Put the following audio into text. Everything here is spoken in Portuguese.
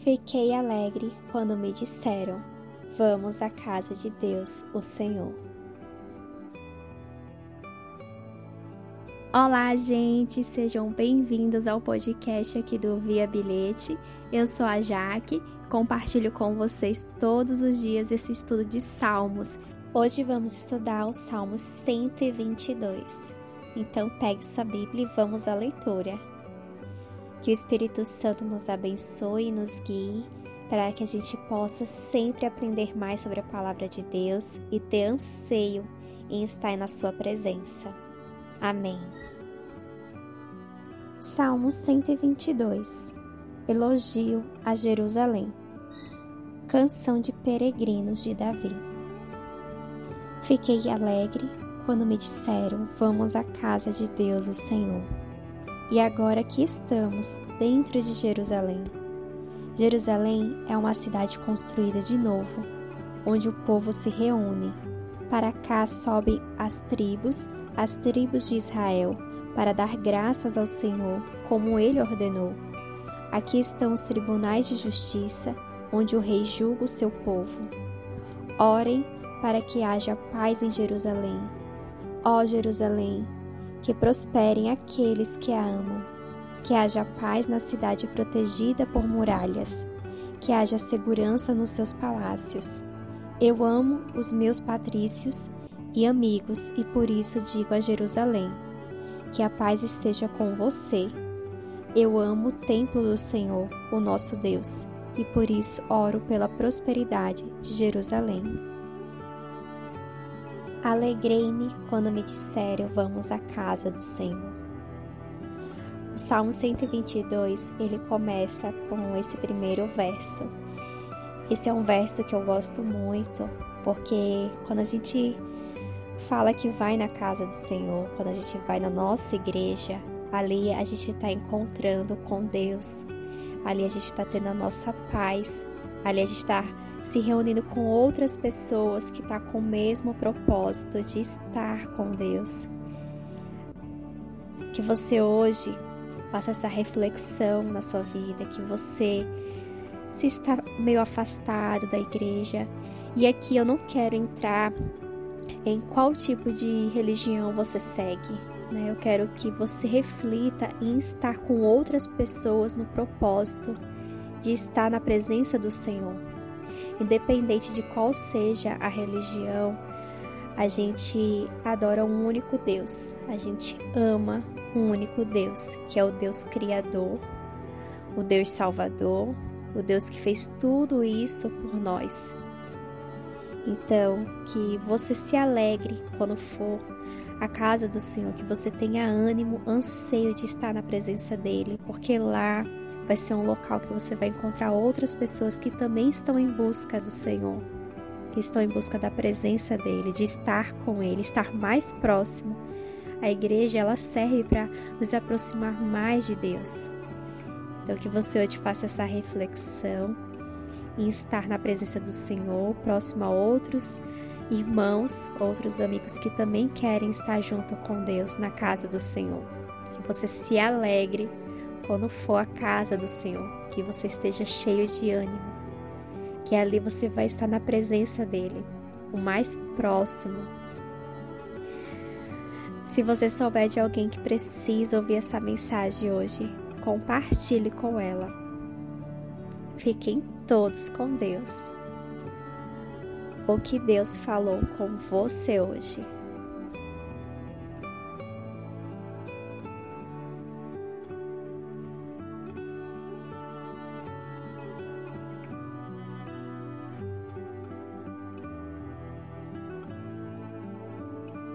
Fiquei alegre quando me disseram: Vamos à casa de Deus, o Senhor. Olá, gente, sejam bem-vindos ao podcast aqui do Via Bilhete. Eu sou a Jaque, compartilho com vocês todos os dias esse estudo de Salmos. Hoje vamos estudar o Salmo 122. Então, pegue sua Bíblia e vamos à leitura. Que o Espírito Santo nos abençoe e nos guie para que a gente possa sempre aprender mais sobre a palavra de Deus e ter anseio em estar na Sua presença. Amém. Salmo 122 Elogio a Jerusalém Canção de Peregrinos de Davi Fiquei alegre quando me disseram: Vamos à casa de Deus, o Senhor. E agora que estamos dentro de Jerusalém. Jerusalém é uma cidade construída de novo, onde o povo se reúne. Para cá sobem as tribos, as tribos de Israel, para dar graças ao Senhor, como ele ordenou. Aqui estão os tribunais de justiça, onde o rei julga o seu povo. Orem para que haja paz em Jerusalém. Ó Jerusalém, que prosperem aqueles que a amam, que haja paz na cidade protegida por muralhas, que haja segurança nos seus palácios. Eu amo os meus patrícios e amigos, e por isso digo a Jerusalém: que a paz esteja com você. Eu amo o templo do Senhor, o nosso Deus, e por isso oro pela prosperidade de Jerusalém. Alegrei-me quando me disseram: Vamos à casa do Senhor. O Salmo 122 ele começa com esse primeiro verso. Esse é um verso que eu gosto muito, porque quando a gente fala que vai na casa do Senhor, quando a gente vai na nossa igreja, ali a gente está encontrando com Deus, ali a gente está tendo a nossa paz, ali a gente está se reunindo com outras pessoas que tá com o mesmo propósito de estar com Deus. Que você hoje faça essa reflexão na sua vida, que você se está meio afastado da igreja. E aqui eu não quero entrar em qual tipo de religião você segue. Né? Eu quero que você reflita em estar com outras pessoas no propósito de estar na presença do Senhor independente de qual seja a religião, a gente adora um único Deus, a gente ama um único Deus, que é o Deus Criador, o Deus Salvador, o Deus que fez tudo isso por nós. Então, que você se alegre quando for à casa do Senhor, que você tenha ânimo, anseio de estar na presença dEle, porque lá vai ser um local que você vai encontrar outras pessoas que também estão em busca do Senhor, que estão em busca da presença dele, de estar com ele, estar mais próximo. A igreja ela serve para nos aproximar mais de Deus. Então que você hoje faça essa reflexão em estar na presença do Senhor, próximo a outros irmãos, outros amigos que também querem estar junto com Deus na casa do Senhor. Que você se alegre quando for à casa do Senhor, que você esteja cheio de ânimo, que ali você vai estar na presença dele, o mais próximo. Se você souber de alguém que precisa ouvir essa mensagem hoje, compartilhe com ela. Fiquem todos com Deus. O que Deus falou com você hoje.